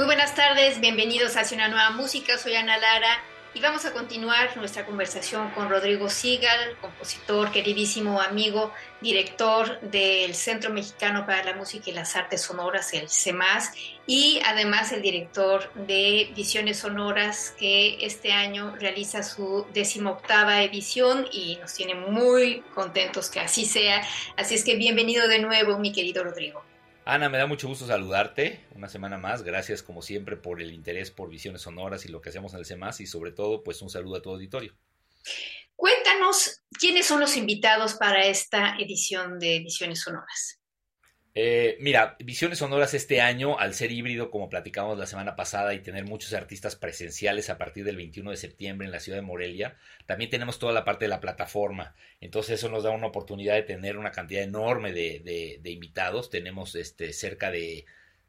Muy buenas tardes, bienvenidos a Una Nueva Música, soy Ana Lara y vamos a continuar nuestra conversación con Rodrigo Sigal, compositor, queridísimo amigo, director del Centro Mexicano para la Música y las Artes Sonoras, el CEMAS, y además el director de Visiones Sonoras, que este año realiza su decimoctava edición y nos tiene muy contentos que así sea. Así es que bienvenido de nuevo, mi querido Rodrigo. Ana, me da mucho gusto saludarte una semana más. Gracias como siempre por el interés por visiones sonoras y lo que hacemos en el CEMAS y sobre todo pues un saludo a todo auditorio. Cuéntanos quiénes son los invitados para esta edición de Visiones Sonoras. Eh, mira, Visiones Sonoras este año, al ser híbrido, como platicamos la semana pasada, y tener muchos artistas presenciales a partir del 21 de septiembre en la ciudad de Morelia, también tenemos toda la parte de la plataforma. Entonces eso nos da una oportunidad de tener una cantidad enorme de, invitados. Tenemos este, cerca de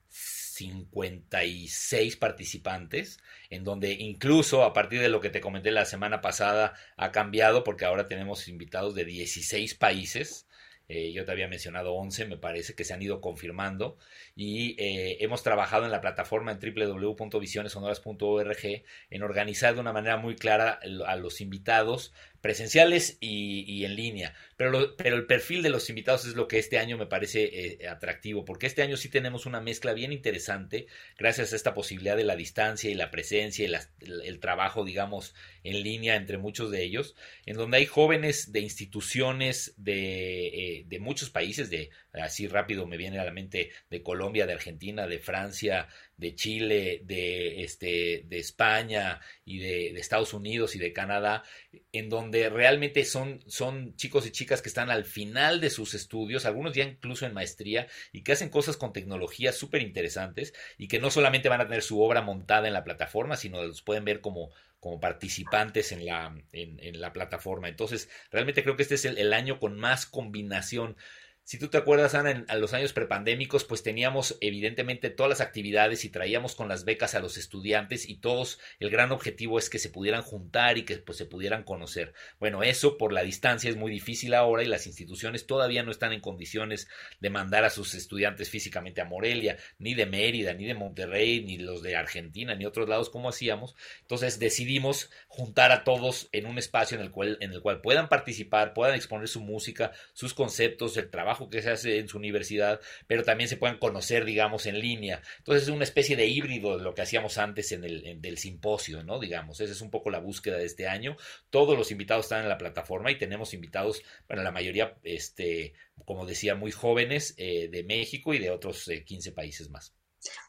56 participantes, en donde incluso a partir de lo que te comenté la semana pasada ha cambiado porque ahora tenemos invitados de 16 países. Eh, yo te había mencionado 11, me parece que se han ido confirmando y eh, hemos trabajado en la plataforma en www.visionesonoras.org en organizar de una manera muy clara a los invitados presenciales y, en línea. Pero, pero el perfil de los invitados es lo que este año me parece eh, atractivo, porque este año sí tenemos una mezcla bien interesante, gracias a esta posibilidad de la distancia y la presencia y el, trabajo, digamos, en línea entre muchos de ellos, en donde hay jóvenes de instituciones de, eh, de muchos países, de así rápido me viene a la mente de Colombia, de Argentina, de Francia, de Chile, de, este, de España y de, Estados Unidos y de Canadá, en donde realmente son, son chicos y chicas que están al final de sus estudios, algunos ya incluso en maestría, y que hacen cosas con tecnología súper interesantes y que no solamente van a tener su obra montada en la plataforma, sino los pueden ver como como participantes en la, en, la plataforma. Entonces, realmente creo que este es el año con más combinación si tú te acuerdas, Ana, en, los años prepandémicos, pues teníamos evidentemente todas las actividades y traíamos con las becas a los estudiantes y todos, el gran objetivo es que se pudieran juntar y que pues, se pudieran conocer. Bueno, eso por la distancia es muy difícil ahora y las instituciones todavía no están en condiciones de mandar a sus estudiantes físicamente a Morelia, ni de Mérida, ni de Monterrey, ni los de Argentina, ni otros lados como hacíamos. Entonces decidimos juntar a todos en un espacio en el cual, en el cual puedan participar, puedan exponer su música, sus conceptos, el trabajo que se hace en su universidad, pero también se puedan conocer, digamos, en línea. Entonces es una especie de híbrido de lo que hacíamos antes en el del simposio, ¿no? Digamos, esa es un poco la búsqueda de este año. Todos los invitados están en la plataforma y tenemos invitados, bueno, la mayoría, este, como decía, muy jóvenes eh, de México y de otros 15 eh, países más.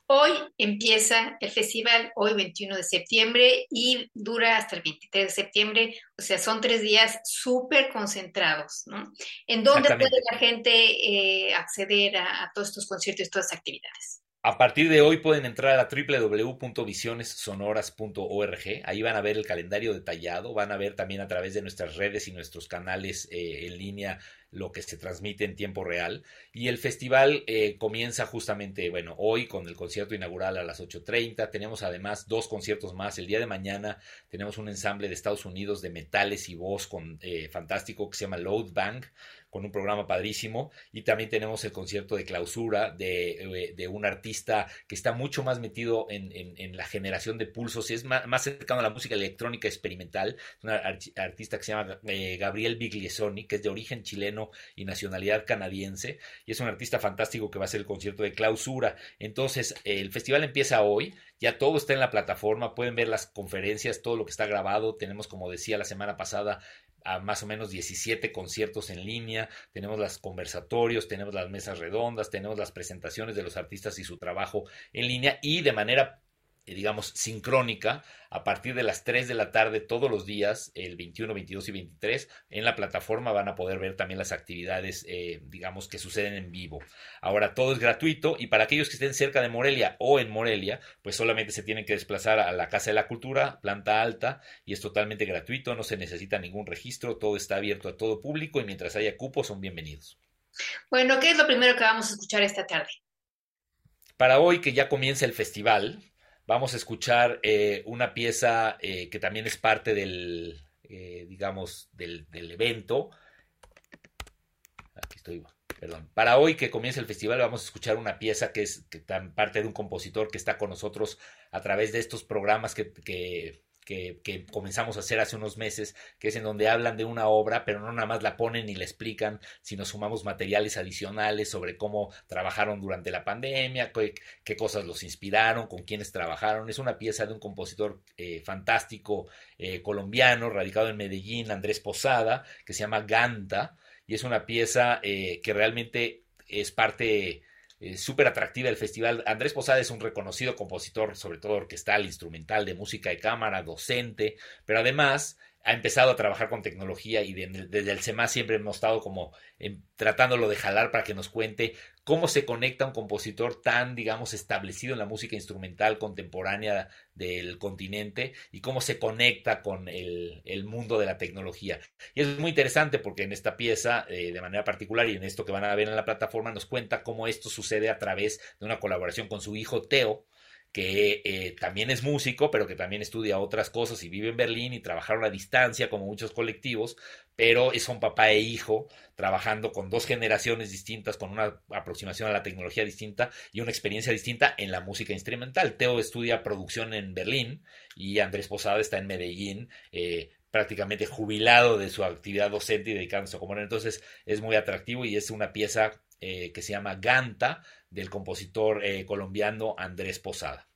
Hoy empieza el festival, hoy 21 de septiembre, y dura hasta el 23 de septiembre, o sea, son tres días súper concentrados, ¿no? ¿En dónde puede la gente eh, acceder a, a todos estos conciertos y todas estas actividades? A partir de hoy pueden entrar a www.visionessonoras.org. Ahí van a ver el calendario detallado, van a ver también a través de nuestras redes y nuestros canales eh, en línea lo que se transmite en tiempo real. Y el festival eh, comienza justamente, bueno, hoy con el concierto inaugural a las 8.30. Tenemos además dos conciertos más. El día de mañana tenemos un ensamble de Estados Unidos de metales y voz con, eh, fantástico que se llama Load Bank con un programa padrísimo. Y también tenemos el concierto de clausura de, eh, un artista que está mucho más metido en, la generación de pulsos y es más, cercano a la música electrónica experimental. Es un artista que se llama eh, Gabriel Bigliesoni, que es de origen chileno y nacionalidad canadiense. Y es un artista fantástico que va a ser el concierto de clausura. Entonces, el festival empieza hoy. Ya todo está en la plataforma, pueden ver las conferencias, todo lo que está grabado. Tenemos, como decía la semana pasada, a más o menos 17 conciertos en línea, tenemos los conversatorios, tenemos las mesas redondas, tenemos las presentaciones de los artistas y su trabajo en línea y de manera digamos, sincrónica a partir de las 3 de la tarde todos los días, el 21, 22 y 23, en la plataforma van a poder ver también las actividades, eh, digamos, que suceden en vivo. Ahora, todo es gratuito y para aquellos que estén cerca de Morelia o en Morelia, pues solamente se tienen que desplazar a la Casa de la Cultura, planta alta, y es totalmente gratuito, no se necesita ningún registro, todo está abierto a todo público y mientras haya cupos son bienvenidos. Bueno, ¿qué es lo primero que vamos a escuchar esta tarde? Para hoy que ya comienza el festival, Vamos a escuchar eh, una pieza eh, que también es parte del, eh, digamos, del, evento. Aquí estoy, perdón. Para hoy que comienza el festival vamos a escuchar una pieza que es tan parte de un compositor que está con nosotros a través de estos programas que que, comenzamos a hacer hace unos meses, que es en donde hablan de una obra, pero no nada más la ponen ni la explican, sino sumamos materiales adicionales sobre cómo trabajaron durante la pandemia, qué, cosas los inspiraron, con quiénes trabajaron. Es una pieza de un compositor eh, fantástico eh, colombiano, radicado en Medellín, Andrés Posada, que se llama Ganta, y es una pieza eh, que realmente es parte eh, súper atractiva del festival. Andrés Posada es un reconocido compositor, sobre todo orquestal, instrumental, de música de cámara, docente, pero además ha empezado a trabajar con tecnología y desde el SEMA siempre hemos estado como tratándolo de jalar para que nos cuente cómo se conecta un compositor tan, digamos, establecido en la música instrumental contemporánea del continente y cómo se conecta con el, mundo de la tecnología. Y es muy interesante porque en esta pieza, eh, de manera particular y en esto que van a ver en la plataforma, nos cuenta cómo esto sucede a través de una colaboración con su hijo Teo, que eh, también es músico, pero que también estudia otras cosas y vive en Berlín y trabajaron a distancia como muchos colectivos, pero son papá e hijo trabajando con dos generaciones distintas, con una aproximación a la tecnología distinta y una experiencia distinta en la música instrumental. Teo estudia producción en Berlín y Andrés Posada está en Medellín. Eh, prácticamente jubilado de su actividad docente y dedicándose a componer. Entonces es muy atractivo y es una pieza eh, que se llama Ganta, del compositor eh, colombiano Andrés Posada.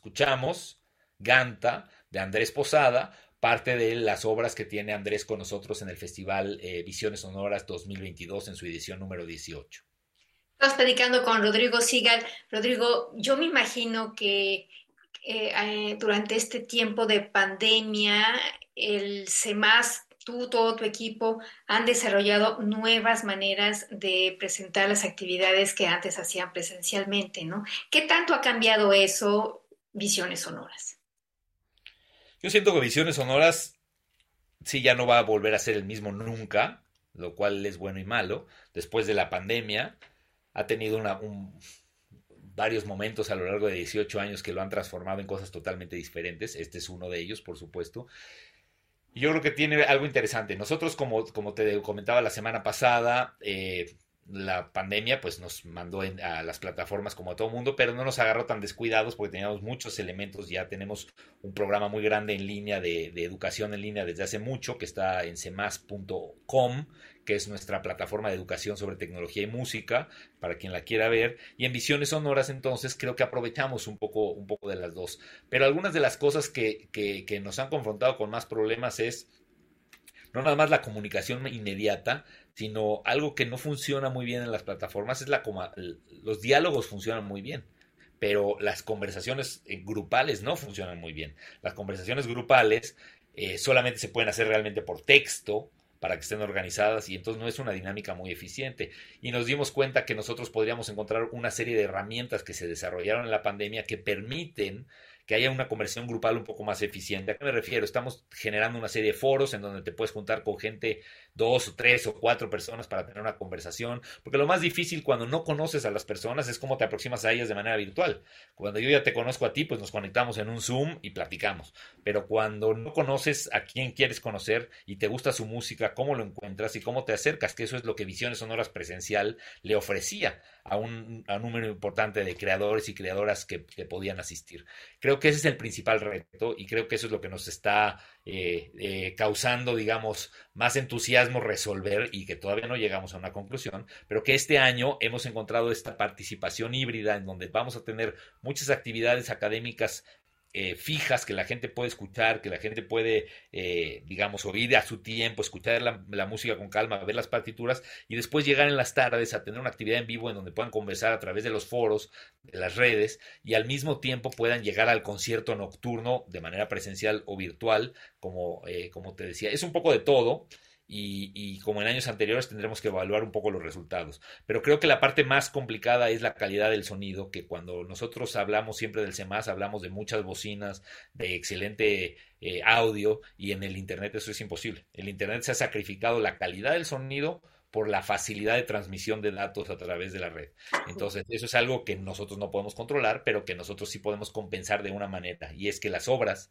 Escuchamos Ganta de Andrés Posada, parte de las obras que tiene Andrés con nosotros en el Festival eh, Visiones Sonoras 2022 en su edición número 18. Estamos predicando con Rodrigo Sigal. Rodrigo, yo me imagino que eh, eh, durante este tiempo de pandemia, el CEMAS, tú, todo tu equipo, han desarrollado nuevas maneras de presentar las actividades que antes hacían presencialmente, ¿no? ¿Qué tanto ha cambiado eso, Visiones Sonoras? Yo siento que Visiones Sonoras sí ya no va a volver a ser el mismo nunca, lo cual es bueno y malo. Después de la pandemia, ha tenido varios momentos a lo largo de 18 años que lo han transformado en cosas totalmente diferentes. Este es uno de ellos, por supuesto. Yo creo que tiene algo interesante. Nosotros, como, como te comentaba la semana pasada, eh, la pandemia pues nos mandó a las plataformas como a todo mundo, pero no nos agarró tan descuidados porque teníamos muchos elementos, ya tenemos un programa muy grande en línea de, educación en línea desde hace mucho que está en semas.com, que es nuestra plataforma de educación sobre tecnología y música, para quien la quiera ver, y en Visiones Sonoras entonces creo que aprovechamos un poco, un poco de las dos. Pero algunas de las cosas que, que nos han confrontado con más problemas es no nada más la comunicación inmediata, sino algo que no funciona muy bien en las plataformas es la los diálogos funcionan muy bien, pero las conversaciones eh, grupales no funcionan muy bien. Las conversaciones grupales eh, solamente se pueden hacer realmente por texto para que estén organizadas y entonces no es una dinámica muy eficiente. Y nos dimos cuenta que nosotros podríamos encontrar una serie de herramientas que se desarrollaron en la pandemia que permiten que haya una conversión grupal un poco más eficiente. ¿A qué me refiero? Estamos generando una serie de foros en donde te puedes juntar con gente, dos o tres o cuatro personas para tener una conversación, porque lo más difícil cuando no conoces a las personas es cómo te aproximas a ellas de manera virtual. Cuando yo ya te conozco a ti, pues nos conectamos en un Zoom y platicamos, pero cuando no conoces a quién quieres conocer y te gusta su música, cómo lo encuentras y cómo te acercas, que eso es lo que Visiones Sonoras Presencial le ofrecía a un número importante de creadores y creadoras que, que podían asistir. Creo que ese es el principal reto y creo que eso es lo que nos está eh, eh, causando, digamos, más entusiasmo resolver y que todavía no llegamos a una conclusión, pero que este año hemos encontrado esta participación híbrida en donde vamos a tener muchas actividades académicas eh, fijas que la gente puede escuchar, que la gente puede, eh, digamos, oír a su tiempo, escuchar la, música con calma, ver las partituras y después llegar en las tardes a tener una actividad en vivo en donde puedan conversar a través de los foros, de las redes y al mismo tiempo puedan llegar al concierto nocturno de manera presencial o virtual, como, eh, como te decía. Es un poco de todo y, como en años anteriores tendremos que evaluar un poco los resultados. Pero creo que la parte más complicada es la calidad del sonido, que cuando nosotros hablamos siempre del CEMAS, hablamos de muchas bocinas, de excelente eh, audio y en el Internet eso es imposible. El Internet se ha sacrificado la calidad del sonido por la facilidad de transmisión de datos a través de la red. Entonces, eso es algo que nosotros no podemos controlar, pero que nosotros sí podemos compensar de una manera, y es que las obras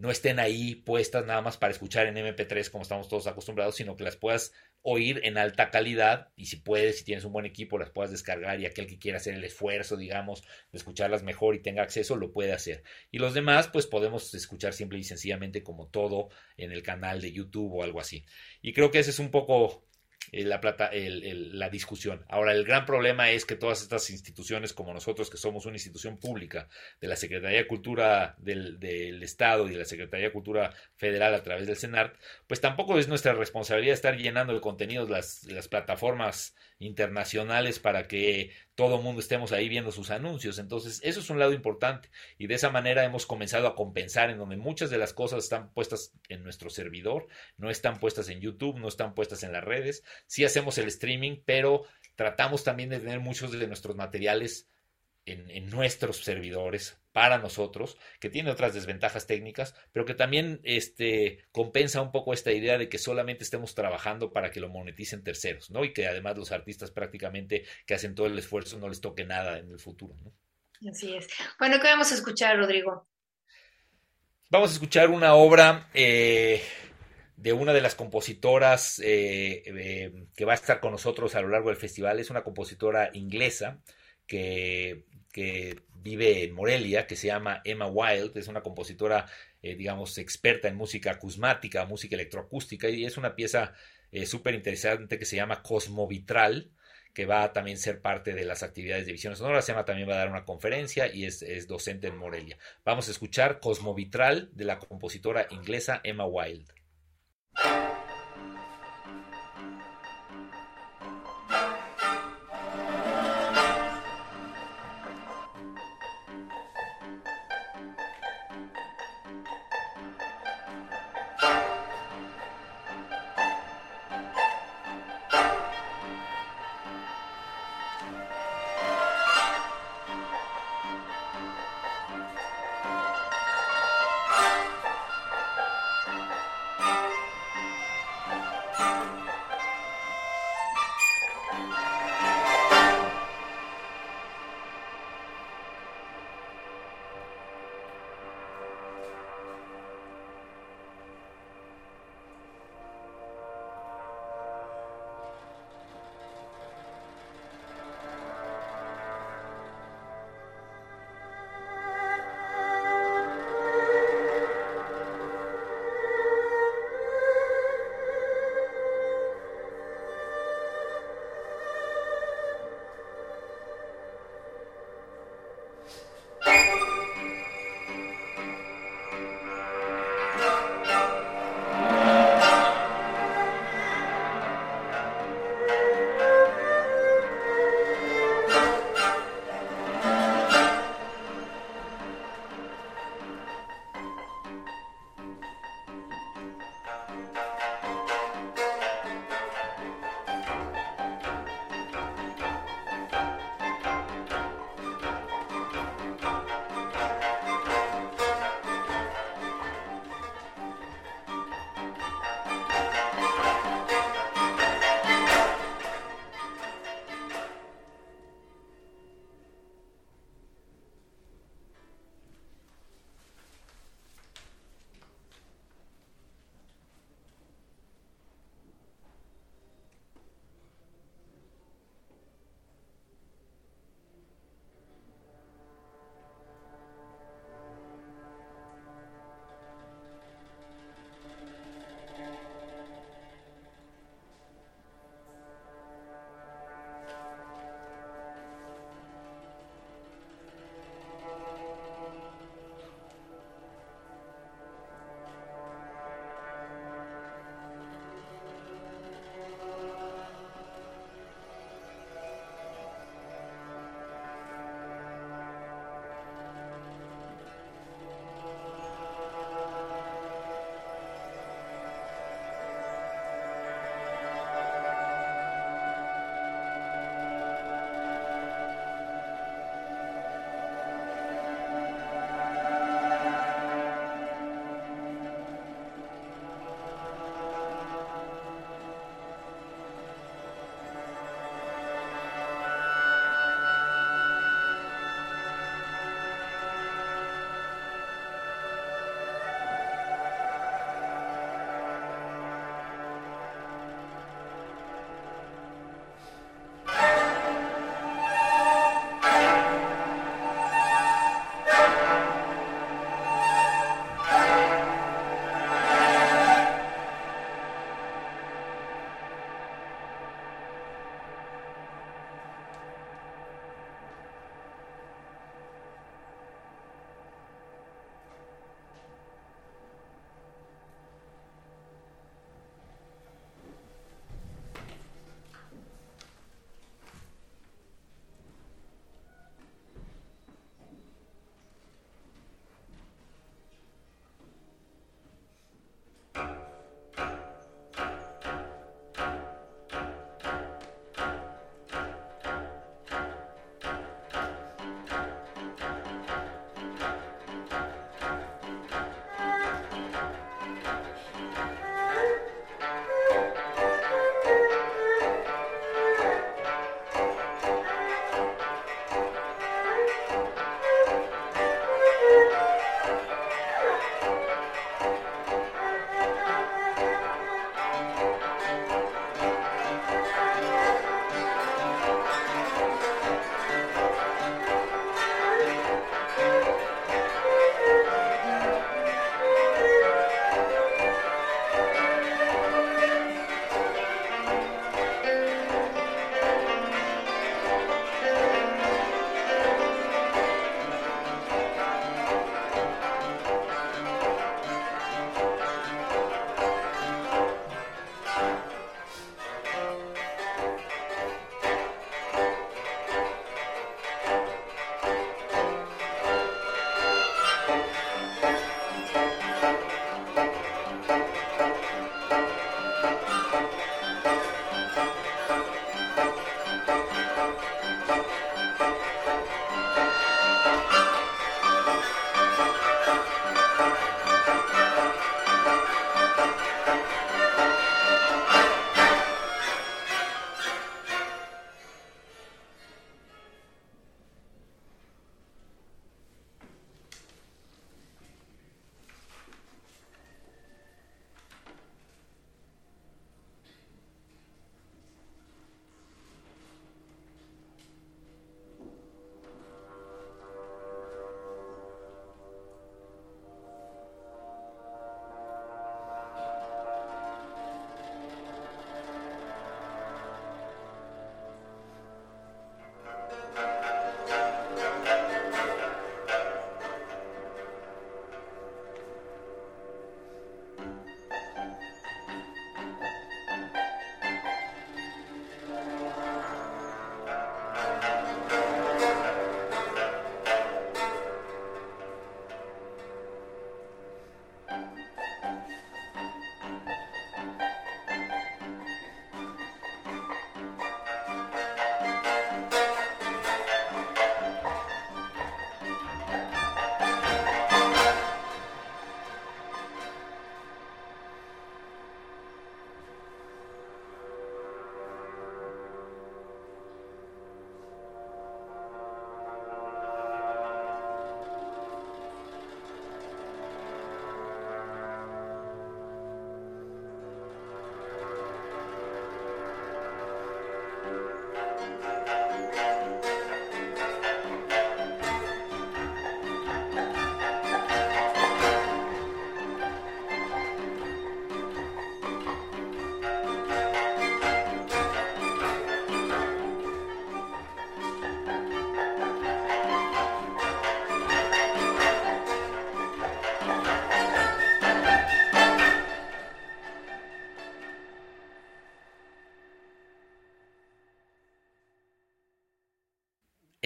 no estén ahí puestas nada más para escuchar en MP3 como estamos todos acostumbrados, sino que las puedas oír en alta calidad y si puedes, si tienes un buen equipo, las puedas descargar y aquel que quiera hacer el esfuerzo, digamos, de escucharlas mejor y tenga acceso, lo puede hacer. Y los demás, pues podemos escuchar simple y sencillamente como todo en el canal de YouTube o algo así. Y creo que ese es un poco la, plata, la discusión. Ahora, el gran problema es que todas estas instituciones, como nosotros, que somos una institución pública de la Secretaría de Cultura del, Estado y de la Secretaría de Cultura Federal a través del CENART, pues tampoco es nuestra responsabilidad estar llenando de contenidos las plataformas internacionales para que todo el mundo estemos ahí viendo sus anuncios. Entonces, eso es un lado importante. Y de esa manera hemos comenzado a compensar en donde muchas de las cosas están puestas en nuestro servidor, no están puestas en YouTube, no están puestas en las redes. Sí hacemos el streaming, pero tratamos también de tener muchos de nuestros materiales en, nuestros servidores para nosotros, que tiene otras desventajas técnicas, pero que también este, compensa un poco esta idea de que solamente estemos trabajando para que lo moneticen terceros, ¿no? Y que además los artistas prácticamente que hacen todo el esfuerzo no les toque nada en el futuro, ¿no? Así es. Bueno, ¿qué vamos a escuchar, Rodrigo? Vamos a escuchar una obra eh, de una de las compositoras eh, eh, que va a estar con nosotros a lo largo del festival. Es una compositora inglesa que que vive en Morelia, que se llama Emma Wild, es una compositora, eh, digamos, experta en música acusmática, música electroacústica, y es una pieza eh, súper interesante que se llama Cosmovitral, que va a también ser parte de las actividades de Visiones Sonoras. Emma también va a dar una conferencia y es, es docente en Morelia. Vamos a escuchar Cosmovitral de la compositora inglesa Emma Wilde.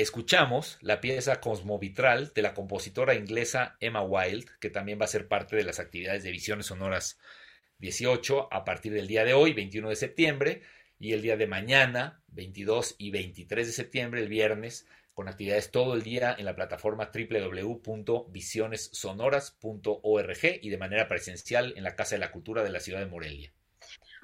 Escuchamos la pieza Cosmovitral de la compositora inglesa Emma Wilde, que también va a ser parte de las actividades de Visiones Sonoras 18 a partir del día de hoy, 21 de septiembre, y el día de mañana, 22 y 23 de septiembre, el viernes, con actividades todo el día en la plataforma www.visionessonoras.org y de manera presencial en la Casa de la Cultura de la ciudad de Morelia.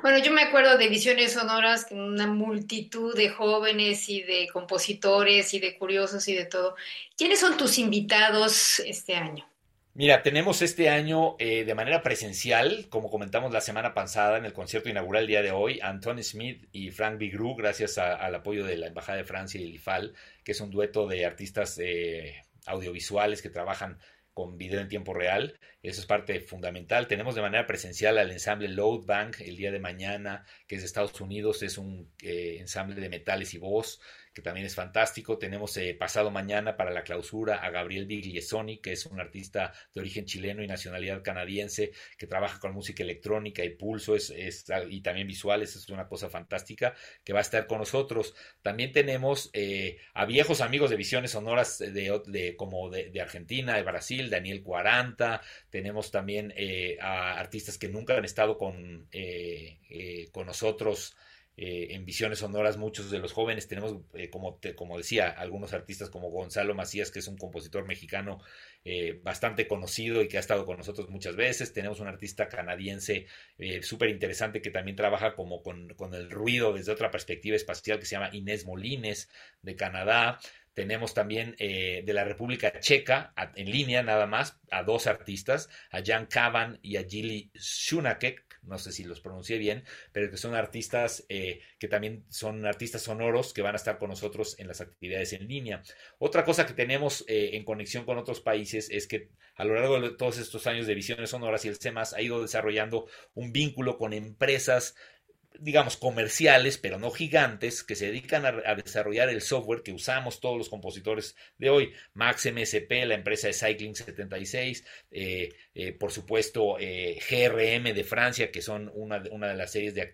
Bueno, yo me acuerdo de Visiones Sonoras, una multitud de jóvenes y de compositores y de curiosos y de todo. ¿Quiénes son tus invitados este año? Mira, tenemos este año eh, de manera presencial, como comentamos la semana pasada en el concierto inaugural el día de hoy, Anthony Smith y Frank Bigrou, gracias al apoyo de la Embajada de Francia y el IFAL, que es un dueto de artistas eh, audiovisuales que trabajan con video en tiempo real. Eso es parte fundamental. Tenemos de manera presencial al ensamble Load Bank el día de mañana, que es de Estados Unidos, es un eh, ensamble de metales y voz que también es fantástico. Tenemos eh, pasado mañana para la clausura a Gabriel Bigliesoni, que es un artista de origen chileno y nacionalidad canadiense, que trabaja con música electrónica y pulso es, y también visuales, es una cosa fantástica, que va a estar con nosotros. También tenemos eh, a viejos amigos de Visiones Sonoras de, como de, Argentina, de Brasil, Daniel 40, tenemos también eh, a artistas que nunca han estado con, con nosotros. Eh, en Visiones Sonoras muchos de los jóvenes tenemos, eh, como, como decía, algunos artistas como Gonzalo Macías, que es un compositor mexicano eh, bastante conocido y que ha estado con nosotros muchas veces. Tenemos un artista canadiense súper interesante que también trabaja como con, con, el ruido desde otra perspectiva espacial que se llama Inés Molines de Canadá. Tenemos también de la República Checa, en línea nada más, a dos artistas, a Jan Kavan y a Gili Shunakek, no sé si los pronuncié bien, pero que son artistas eh, que también son artistas sonoros que van a estar con nosotros en las actividades en línea. Otra cosa que tenemos eh, en conexión con otros países es que a lo largo de todos estos años de visiones sonoras y el CEMAS ha ido desarrollando un vínculo con empresas digamos, comerciales, pero no gigantes, que se dedican a, desarrollar el software que usamos todos los compositores de hoy. Max MSP, la empresa de Cycling 76, eh, eh, por supuesto eh, GRM de Francia, que son una, una de las series de,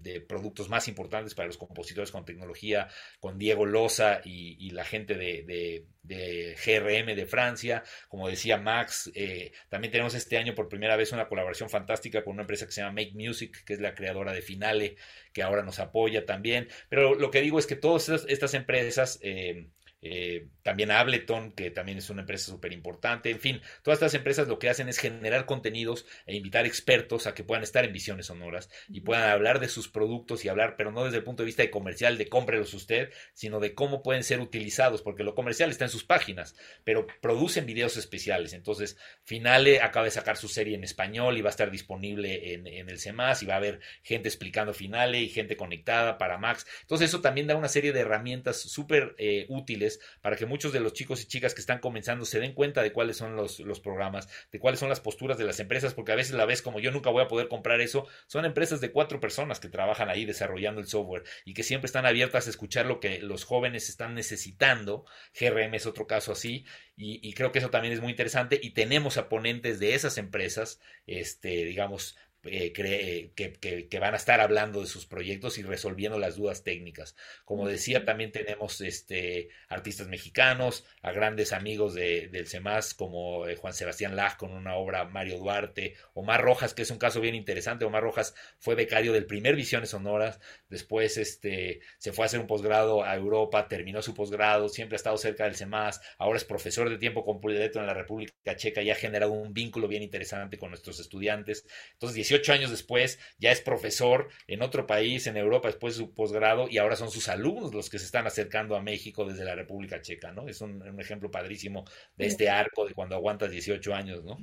de, productos más importantes para los compositores con tecnología, con Diego Loza y, la gente de, de GRM de Francia, como decía Max, eh, también tenemos este año por primera vez una colaboración fantástica con una empresa que se llama Make Music, que es la creadora de Finale, que ahora nos apoya también, pero lo que digo es que todas estas, empresas... Eh, eh, también Ableton, que también es una empresa súper importante, en fin, todas estas empresas lo que hacen es generar contenidos e invitar expertos a que puedan estar en visiones sonoras y puedan hablar de sus productos y hablar, pero no desde el punto de vista de comercial, de cómprelos usted, sino de cómo pueden ser utilizados, porque lo comercial está en sus páginas, pero producen videos especiales. Entonces, Finale acaba de sacar su serie en español y va a estar disponible en, el CEMAS y va a haber gente explicando Finale y gente conectada para Max. Entonces, eso también da una serie de herramientas súper eh, útiles para que muchos de los chicos y chicas que están comenzando se den cuenta de cuáles son los, los programas, de cuáles son las posturas de las empresas, porque a veces la ves como yo nunca voy a poder comprar eso. Son empresas de cuatro personas que trabajan ahí desarrollando el software y que siempre están abiertas a escuchar lo que los jóvenes están necesitando. GRM es otro caso así. Y, y, creo que eso también es muy interesante y tenemos a ponentes de esas empresas, este, digamos, eh, que, van a estar hablando de sus proyectos y resolviendo las dudas técnicas. Como decía, también tenemos este, artistas mexicanos, a grandes amigos de, del CEMAS como eh, Juan Sebastián Laj con una obra Mario Duarte, Omar Rojas, que es un caso bien interesante. Omar Rojas fue becario del primer Visiones Sonoras, después este, se fue a hacer un posgrado a Europa, terminó su posgrado, siempre ha estado cerca del CEMAS, ahora es profesor de tiempo completo en la República Checa y ha generado un vínculo bien interesante con nuestros estudiantes. Entonces, 18 años después ya es profesor en otro país, en Europa, después de su posgrado, y ahora son sus alumnos los que se están acercando a México desde la República Checa, ¿no? Es un, ejemplo padrísimo de este arco de cuando aguantas 18 años, ¿no?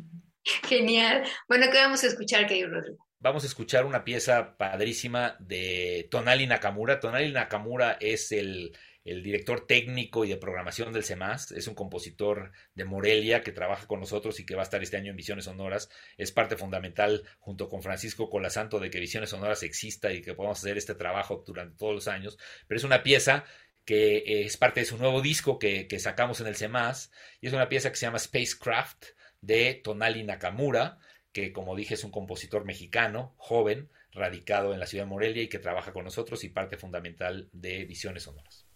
Genial. Bueno, ¿qué vamos a escuchar, querido Rodrigo? Vamos a escuchar una pieza padrísima de Tonali Nakamura. Tonali Nakamura es el director técnico y de programación del CEMAS, es un compositor de Morelia que trabaja con nosotros y que va a estar este año en Visiones Sonoras. Es parte fundamental, junto con Francisco Colasanto, de que Visiones Sonoras exista y que podamos hacer este trabajo durante todos los años. Pero es una pieza que es parte de su nuevo disco que, que sacamos en el CEMAS y es una pieza que se llama Spacecraft de Tonali Nakamura, que como dije es un compositor mexicano, joven, radicado en la ciudad de Morelia y que trabaja con nosotros y parte fundamental de Visiones Sonoras.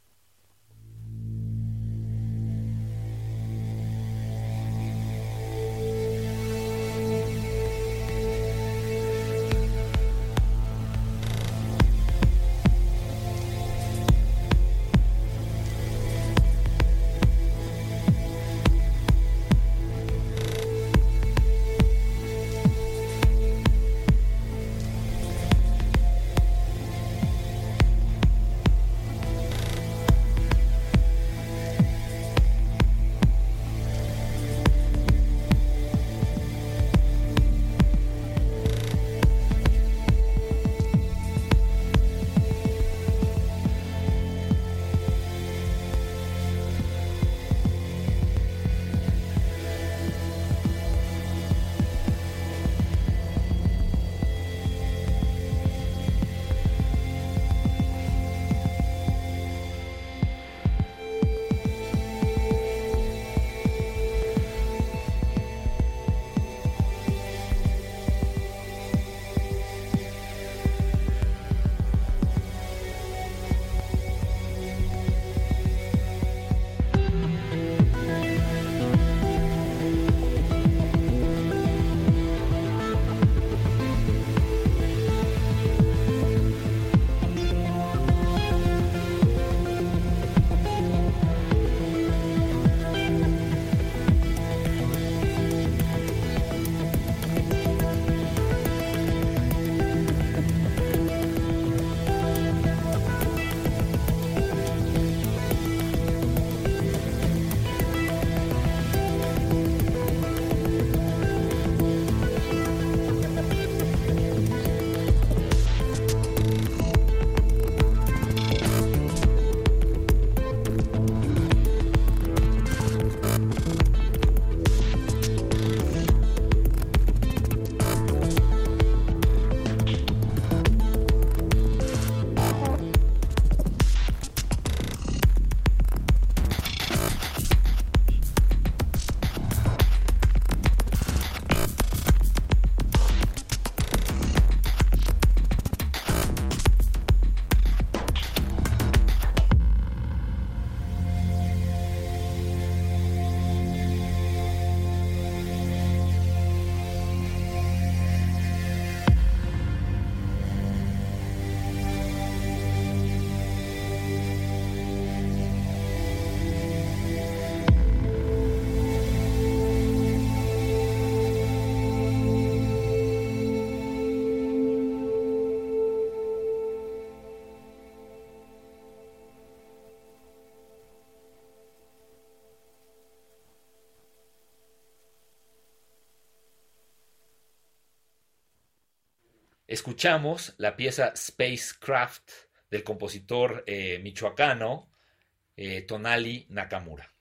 Escuchamos la pieza Spacecraft del compositor eh, michoacano eh, Tonali Nakamura.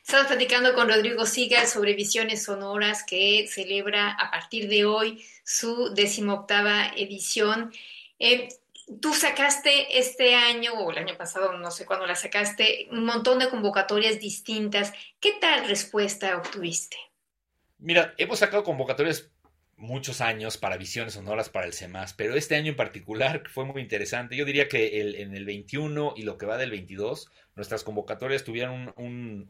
Estamos platicando con Rodrigo Sigal sobre Visiones Sonoras que celebra a partir de hoy su decimoctava edición. Eh, tú sacaste este año o el año pasado, no sé cuándo la sacaste, un montón de convocatorias distintas. ¿Qué tal respuesta obtuviste? Mira, hemos sacado convocatorias muchos años para visiones sonoras para el CEMAS, pero este año en particular fue muy interesante. Yo diría que el, en el 21 y lo que va del 22, nuestras convocatorias tuvieron un,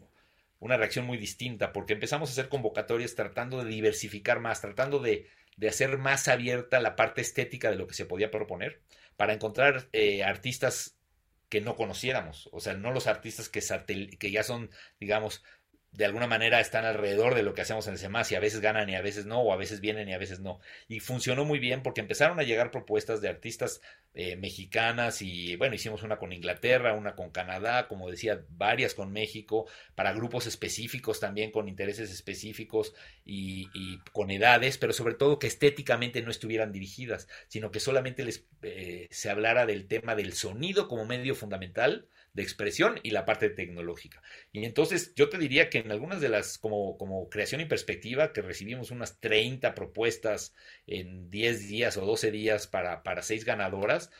una reacción muy distinta, porque empezamos a hacer convocatorias tratando de diversificar más, tratando de, de hacer más abierta la parte estética de lo que se podía proponer, para encontrar eh, artistas que no conociéramos, o sea, no los artistas que, que ya son, digamos, de alguna manera están alrededor de lo que hacemos en el CEMAS y a veces ganan y a veces no, o a veces vienen y a veces no. Y funcionó muy bien porque empezaron a llegar propuestas de artistas eh, mexicanas y bueno, hicimos una con Inglaterra, una con Canadá, como decía, varias con México, para grupos específicos también con intereses específicos y, con edades, pero sobre todo que estéticamente no estuvieran dirigidas, sino que solamente les eh, se hablara del tema del sonido como medio fundamental de expresión y la parte tecnológica. Y entonces yo te diría que en algunas de las, como, como creación y perspectiva, que recibimos unas 30 propuestas en 10 días o 12 días para, para seis ganadoras,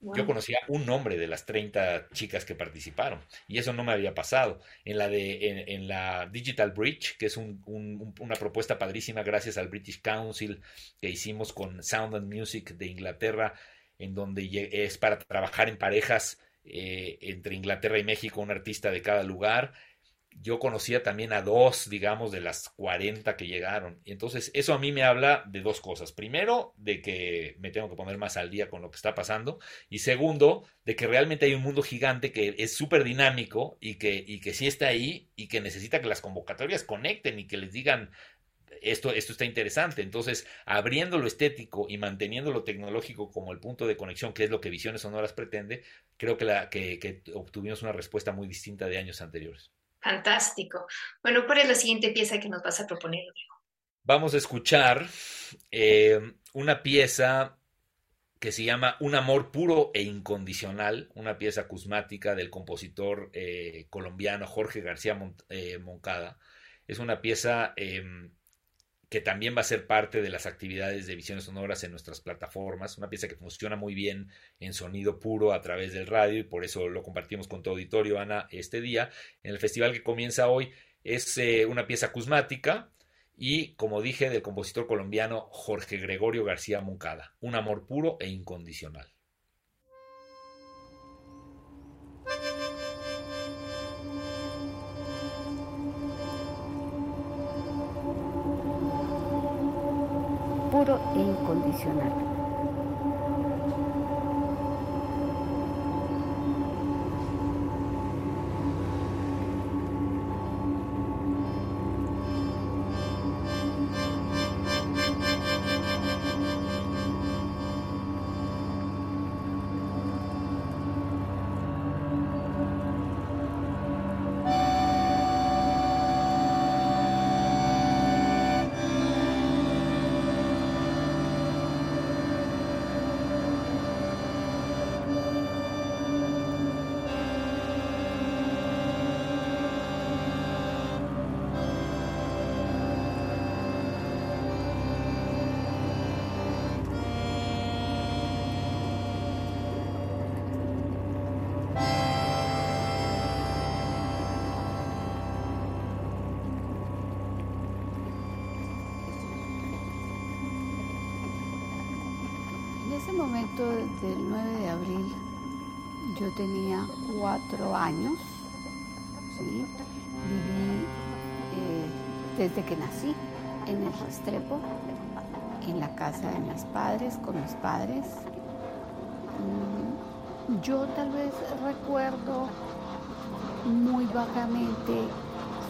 Yo conocía un nombre de las 30 chicas que participaron y eso no me había pasado. En la, de, en, la Digital Bridge, que es una propuesta padrísima gracias al British Council que hicimos con Sound and Music de Inglaterra, en donde es para trabajar en parejas eh, entre Inglaterra y México, un artista de cada lugar. Yo conocía también a dos, digamos, de las 40 que llegaron. Entonces, eso a mí me habla de dos cosas. Primero, de que me tengo que poner más al día con lo que está pasando. Y segundo, de que realmente hay un mundo gigante que es súper dinámico y que, y que sí está ahí y que necesita que las convocatorias conecten y que les digan, esto, esto está interesante. Entonces, abriendo lo estético y manteniendo lo tecnológico como el punto de conexión, que es lo que Visiones Sonoras pretende, creo que, la, que, obtuvimos una respuesta muy distinta de años anteriores. Fantástico. Bueno, ¿cuál es la siguiente pieza que nos vas a proponer, Vamos a escuchar eh, una pieza que se llama Un amor puro e incondicional, una pieza acusmática del compositor eh, colombiano Jorge García eh, Moncada. Es una pieza em, que también va a ser parte de las actividades de visiones sonoras en nuestras plataformas, una pieza que funciona muy bien en sonido puro a través del radio y por eso lo compartimos con tu auditorio, Ana, este día. En el festival que comienza hoy es eh, una pieza acusmática y, como dije, del compositor colombiano Jorge Gregorio García Moncada, un amor puro e incondicional. Puro e incondicional. Yo tenía cuatro años, viví eh, desde que nací en el Restrepo, en la casa de mis padres, con mis padres. Mm, yo tal vez recuerdo muy vagamente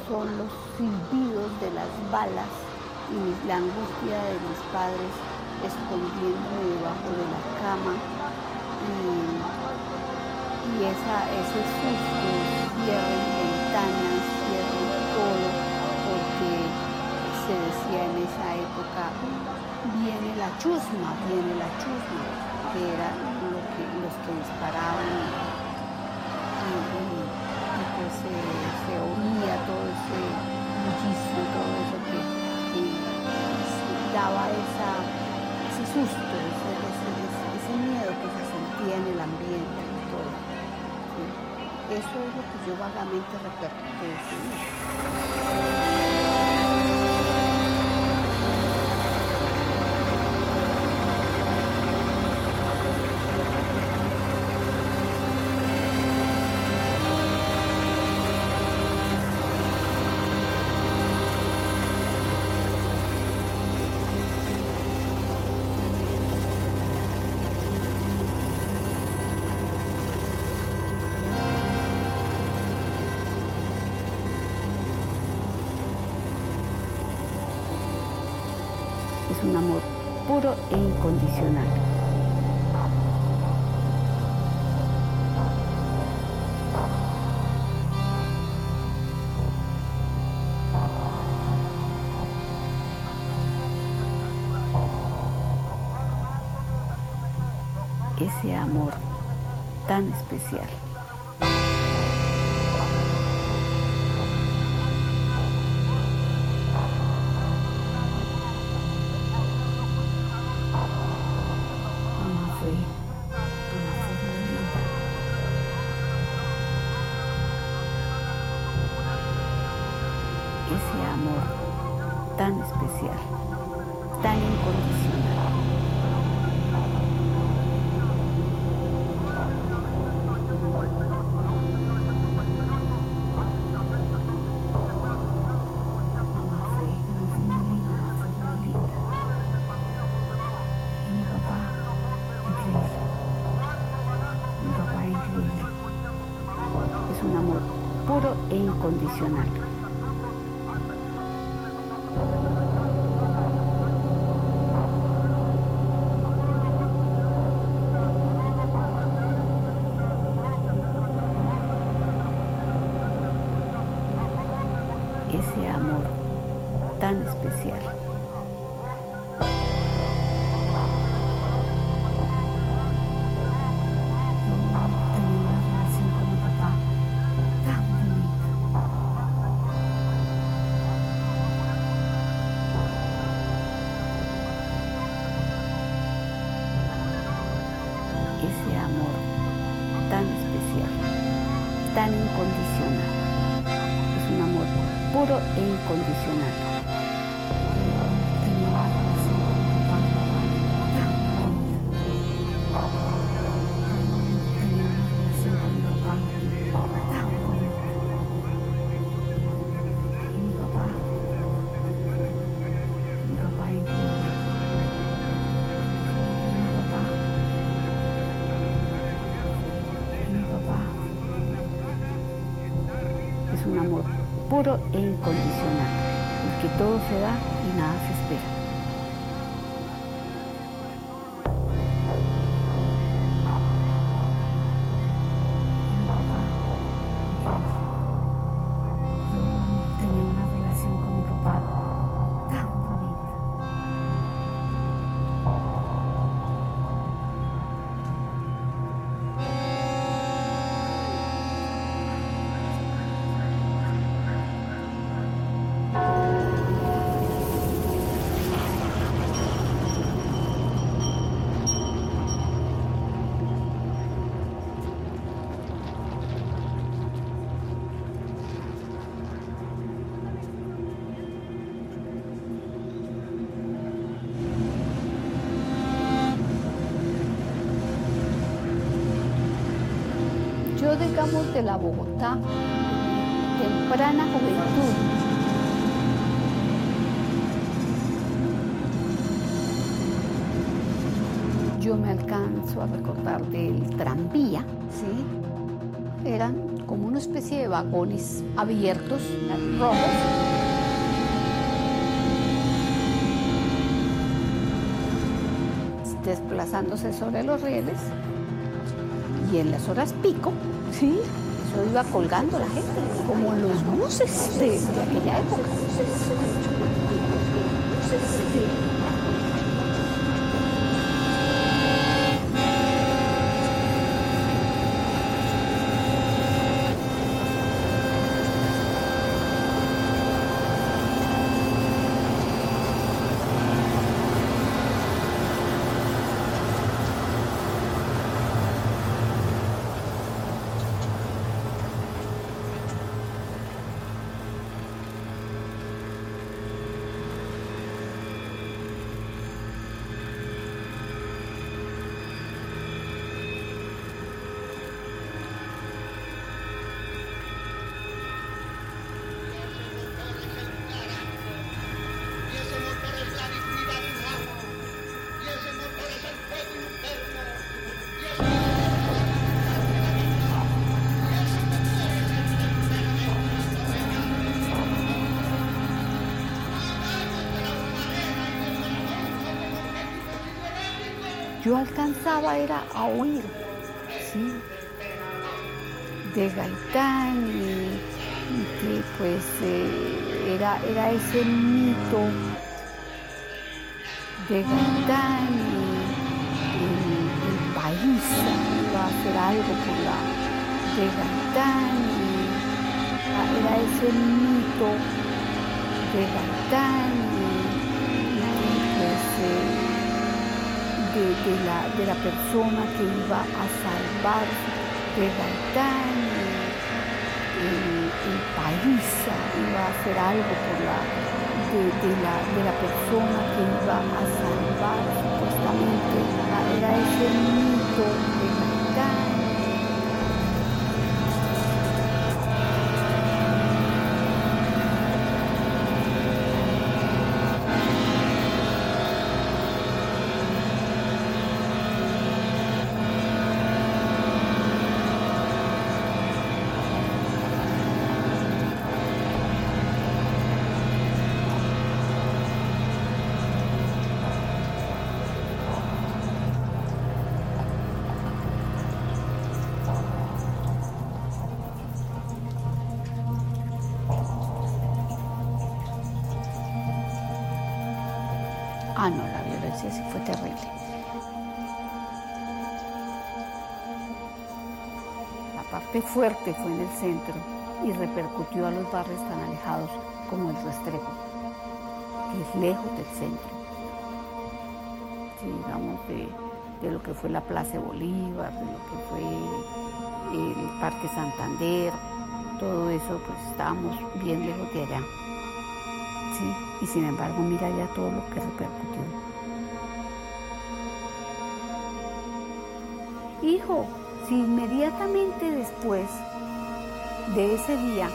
son los silbidos de las balas y la angustia de mis padres escondiéndome debajo de la cama esa, ese susto, cierren ventanas, cierren todo, porque se decía en esa época, viene la chusma, viene la chusma, que era lo que, los que disparaban y, pues se oía todo ese bullicio, todo eso que, daba esa, ese susto, ese, miedo que se sentía en el ambiente y. Eso es lo que yo vagamente recuerdo e incondicional. Ese amor tan especial. E digamos, de la Bogotá, temprana juventud. Yo me alcanzo a recordar del tranvía, ¿sí? Eran como una especie de vagones abiertos, rojos, desplazándose sobre los rieles y en las horas pico Sí, eso iba colgando la gente, como los buses de, aquella época. Yo alcanzaba era a oír. De Gaitán y, que pues eh, era, era ese mito de Gaitán y el, país iba a hacer algo por la de Gaitán y era ese mito de Gaitán y, de, la, de la persona que iba a salvar de Gaitán, el, país iba a hacer algo por la, de, la, de la persona que iba a salvar supuestamente, era ese mito de Gaitán. Fuerte fue en el centro y repercutió a los barrios tan alejados como el Restrepo, que es lejos del centro. digamos, de, lo que fue la Plaza Bolívar, de lo que fue el Parque Santander, todo eso, pues estábamos bien lejos de allá. Y sin embargo, mira ya todo lo que repercutió. Hijo, si inmediatamente después de ese día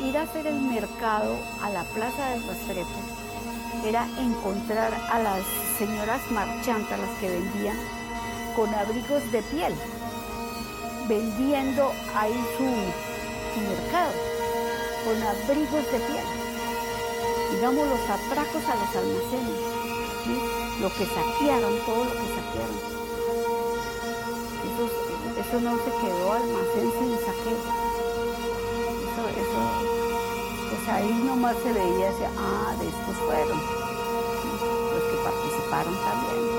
ir a hacer el mercado a la plaza del Rastrepo era encontrar a las señoras marchantas, las que vendían con abrigos de piel, vendiendo ahí su mercado con abrigos de piel. Digamos los atracos a los almacenes, lo que saquearon, todo lo que saquearon. Eso, no se quedó almacén sin saqueo. Eso, eso, pues ahí nomás se veía, decía, ah, de estos fueron los que participaron también.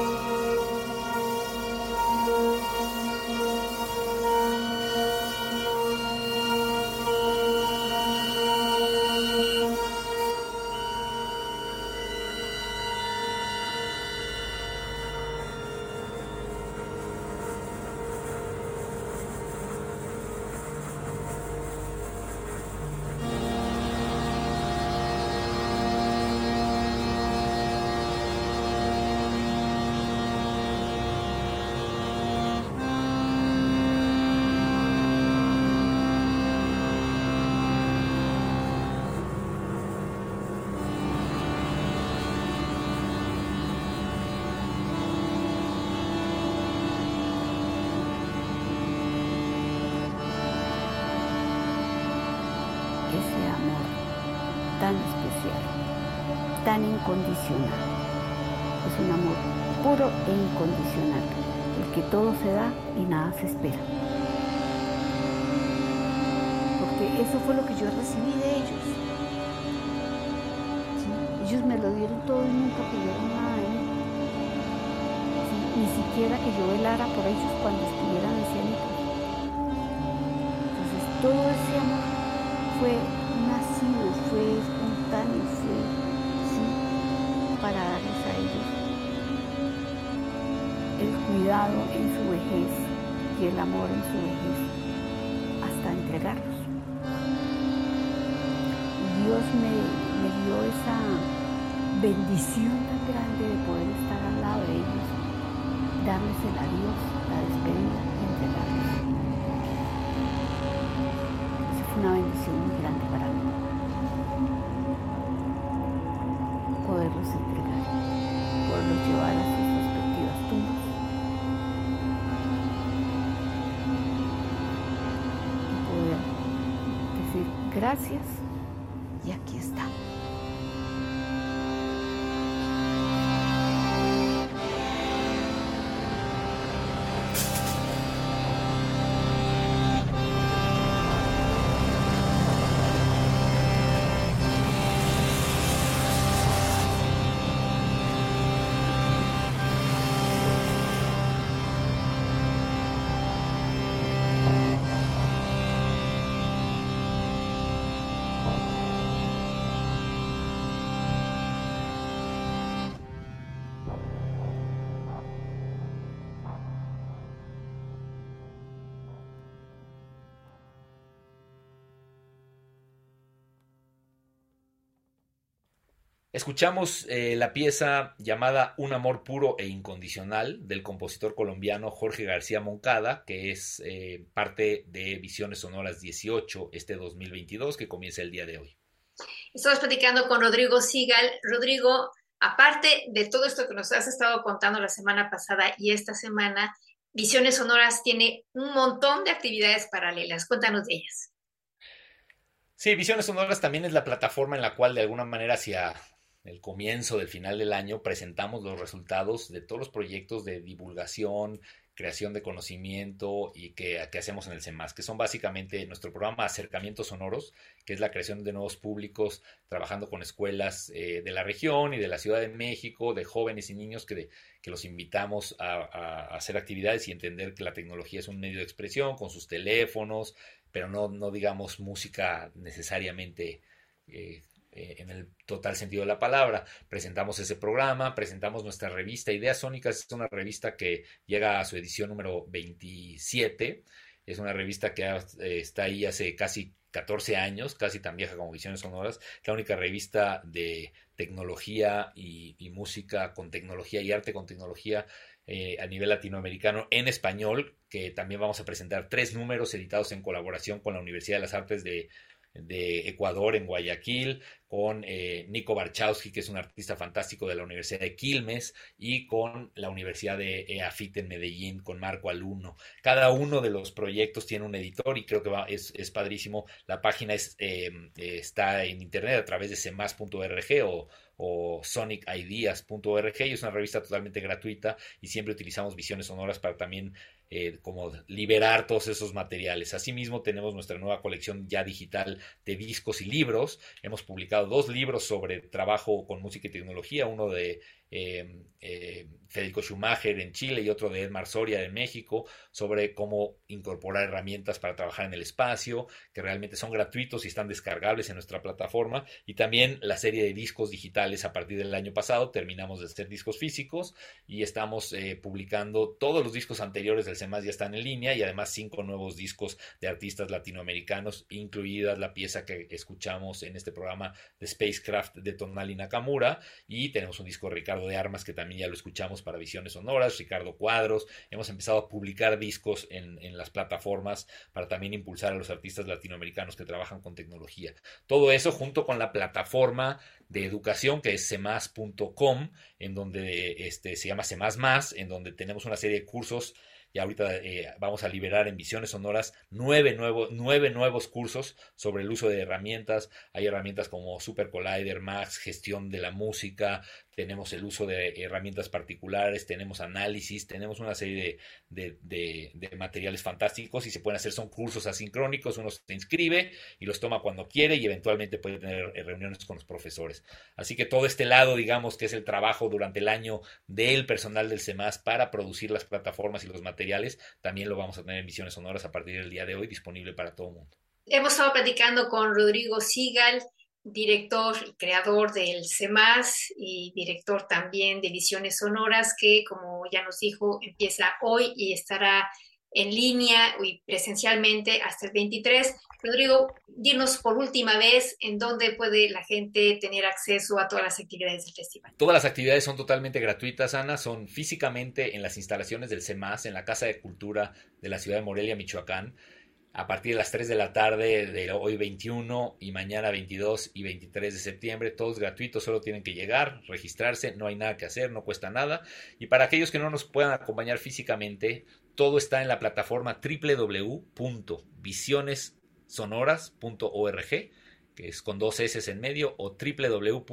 Incondicional. Es un amor puro e incondicional, el que todo se da y nada se espera. Porque eso fue lo que yo recibí de ellos. Ellos me lo dieron todo y nunca pidieron nada de mí. ni siquiera que yo velara por ellos cuando estuvieran ancianitos. Entonces todo ese amor fue nacido, fue espontáneo, fue. Para darles a ellos el cuidado en su vejez y el amor en su vejez hasta entregarlos. Dios me, me dio esa bendición tan grande de poder estar al lado de ellos, darles el adiós, la despedida y entregarlos. Fue una bendición muy grande gracias Escuchamos eh, la pieza llamada Un amor puro e incondicional del compositor colombiano Jorge García Moncada, que es eh, parte de Visiones Sonoras 18 este 2022 que comienza el día de hoy. Estamos platicando con Rodrigo Sigal. Rodrigo, aparte de todo esto que nos has estado contando la semana pasada y esta semana, Visiones Sonoras tiene un montón de actividades paralelas. Cuéntanos de ellas. Sí, Visiones Sonoras también es la plataforma en la cual de alguna manera hacia el comienzo del final del año presentamos los resultados de todos los proyectos de divulgación, creación de conocimiento y que, hacemos en el CEMAS, que son básicamente nuestro programa Acercamientos Sonoros, que es la creación de nuevos públicos, trabajando con escuelas eh, de la región y de la Ciudad de México, de jóvenes y niños que, los invitamos a, hacer actividades y entender que la tecnología es un medio de expresión con sus teléfonos, pero no, no digamos música necesariamente eh, eh, en el total sentido de la palabra. Presentamos ese programa, presentamos nuestra revista Ideas Sónicas, es una revista que llega a su edición número 27, es una revista que eh, está ahí hace casi 14 años, casi tan vieja como Visiones Sonoras, la única revista de tecnología y, música con tecnología y arte con tecnología eh, a nivel latinoamericano en español, que también vamos a presentar tres números editados en colaboración con la Universidad de las Artes de de Ecuador en Guayaquil, con eh, Nico Barchowski, que es un artista fantástico de la Universidad de Quilmes, y con la Universidad de EAFIT en Medellín, con Marco Alumno. Cada uno de los proyectos tiene un editor y creo que es, es, padrísimo. La página eh, está en internet a través de semas.org o, o sonicideas.org y es una revista totalmente gratuita y siempre utilizamos visiones sonoras para también eh, como liberar todos esos materiales. Asimismo, tenemos nuestra nueva colección ya digital de discos y libros. Hemos publicado dos libros sobre trabajo con música y tecnología, uno de eh, eh, Federico Schumacher en Chile y otro de Edmar Soria en México, sobre cómo incorporar herramientas para trabajar en el espacio, que realmente son gratuitos y están descargables en nuestra plataforma, y también la serie de discos digitales a partir del año pasado, terminamos de hacer discos físicos y estamos eh, publicando todos los discos anteriores del CEMAS ya están en línea y además cinco nuevos discos de artistas latinoamericanos, incluida la pieza que escuchamos en este programa de Spacecraft de Tonali Nakamura, y tenemos un disco de Ricardo de Armas, que también ya lo escuchamos para Visiones Sonoras, Ricardo Cuadros, hemos empezado a publicar discos en, las plataformas para también impulsar a los artistas latinoamericanos que trabajan con tecnología. Todo eso junto con la plataforma de educación que es semas.com, en donde este, se llama Semas Más, en donde tenemos una serie de cursos y ahorita eh, vamos a liberar en Visiones Sonoras nueve, nueve nuevos cursos sobre el uso de herramientas. Hay herramientas como Super Collider, Max, gestión de la música, tenemos el uso de herramientas particulares, tenemos análisis, tenemos una serie de, de, materiales fantásticos y se pueden hacer, son cursos asincrónicos, uno se inscribe y los toma cuando quiere y eventualmente puede tener eh, reuniones con los profesores. Así que todo este lado, digamos, que es el trabajo durante el año del personal del CEMAS para producir las plataformas y los materiales, también lo vamos a tener en Visiones Sonoras a partir del día de hoy disponible para todo el mundo. Hemos estado platicando con Rodrigo Sigal, director y creador del CEMAS y director también de Visiones Sonoras, que como ya nos dijo, empieza hoy y estará en línea y presencialmente hasta el 23. Rodrigo, dinos por última vez en dónde puede la gente tener acceso a todas las actividades del festival. Todas las actividades son totalmente gratuitas, Ana, son físicamente en las instalaciones del CEMAS, en la Casa de Cultura de la ciudad de Morelia, Michoacán a partir de las 3 de la tarde de hoy 21 y mañana 22 y 23 de septiembre, todos gratuitos, solo tienen que llegar, registrarse, no hay nada que hacer, no cuesta nada. Y para aquellos que no nos puedan acompañar físicamente, todo está en la plataforma www.visionessonoras.org que es con dos S en medio, o www.cmmas.org,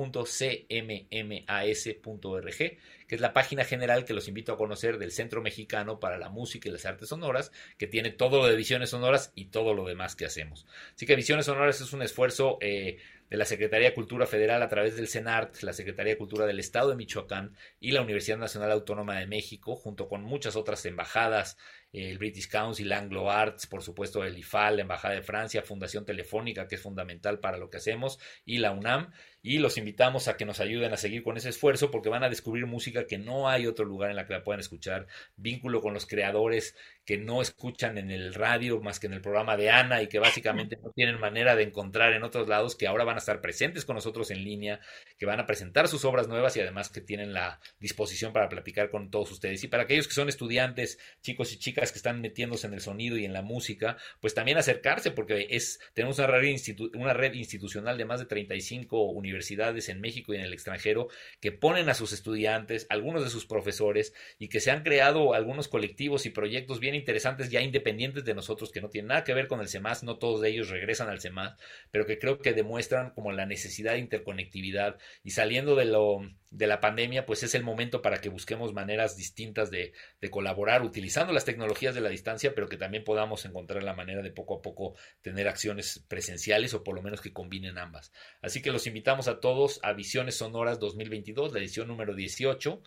que es la página general que los invito a conocer del Centro Mexicano para la Música y las Artes Sonoras, que tiene todo lo de Visiones Sonoras y todo lo demás que hacemos. Así que Visiones Sonoras es un esfuerzo eh, de la Secretaría de Cultura Federal a través del CENART, la Secretaría de Cultura del Estado de Michoacán y la Universidad Nacional Autónoma de México, junto con muchas otras embajadas, el British Council, Anglo Arts, por supuesto el IFAL, la Embajada de Francia, Fundación Telefónica, que es fundamental para lo que hacemos, y la UNAM. Y los invitamos a que nos ayuden a seguir con ese esfuerzo porque van a descubrir música que no hay otro lugar en la que la puedan escuchar, vínculo con los creadores que no escuchan en el radio más que en el programa de Ana y que básicamente no tienen manera de encontrar en otros lados, que ahora van a estar presentes con nosotros en línea, que van a presentar sus obras nuevas y además que tienen la disposición para platicar con todos ustedes. Y para aquellos que son estudiantes, chicos y chicas que están metiéndose en el sonido y en la música, pues también acercarse porque es tenemos una red, una red institucional de más de 35 universidades en México y en el extranjero que ponen a sus estudiantes, algunos de sus profesores, y que se han creado algunos colectivos y proyectos bien interesantes ya independientes de nosotros que no tienen nada que ver con el CEMAS, no todos de ellos regresan al CEMAS, pero que creo que demuestran como la necesidad de interconectividad y saliendo de lo de la pandemia, pues es el momento para que busquemos maneras distintas de, de, colaborar utilizando las tecnologías de la distancia, pero que también podamos encontrar la manera de poco a poco tener acciones presenciales o por lo menos que combinen ambas. Así que los invitamos a todos a Visiones Sonoras 2022, la edición número 18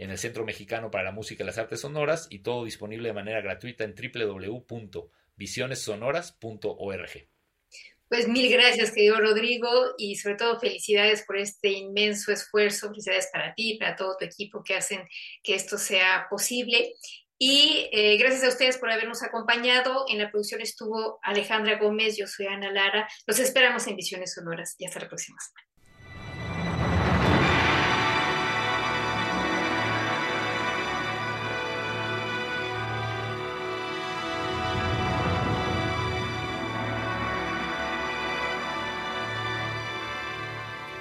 en el Centro Mexicano para la Música y las Artes Sonoras y todo disponible de manera gratuita en www.visionessonoras.org. Pues mil gracias, querido Rodrigo, y sobre todo felicidades por este inmenso esfuerzo, felicidades para ti, para todo tu equipo que hacen que esto sea posible. Y eh, gracias a ustedes por habernos acompañado. En la producción estuvo Alejandra Gómez, yo soy Ana Lara. Los esperamos en Visiones Sonoras y hasta la próxima semana.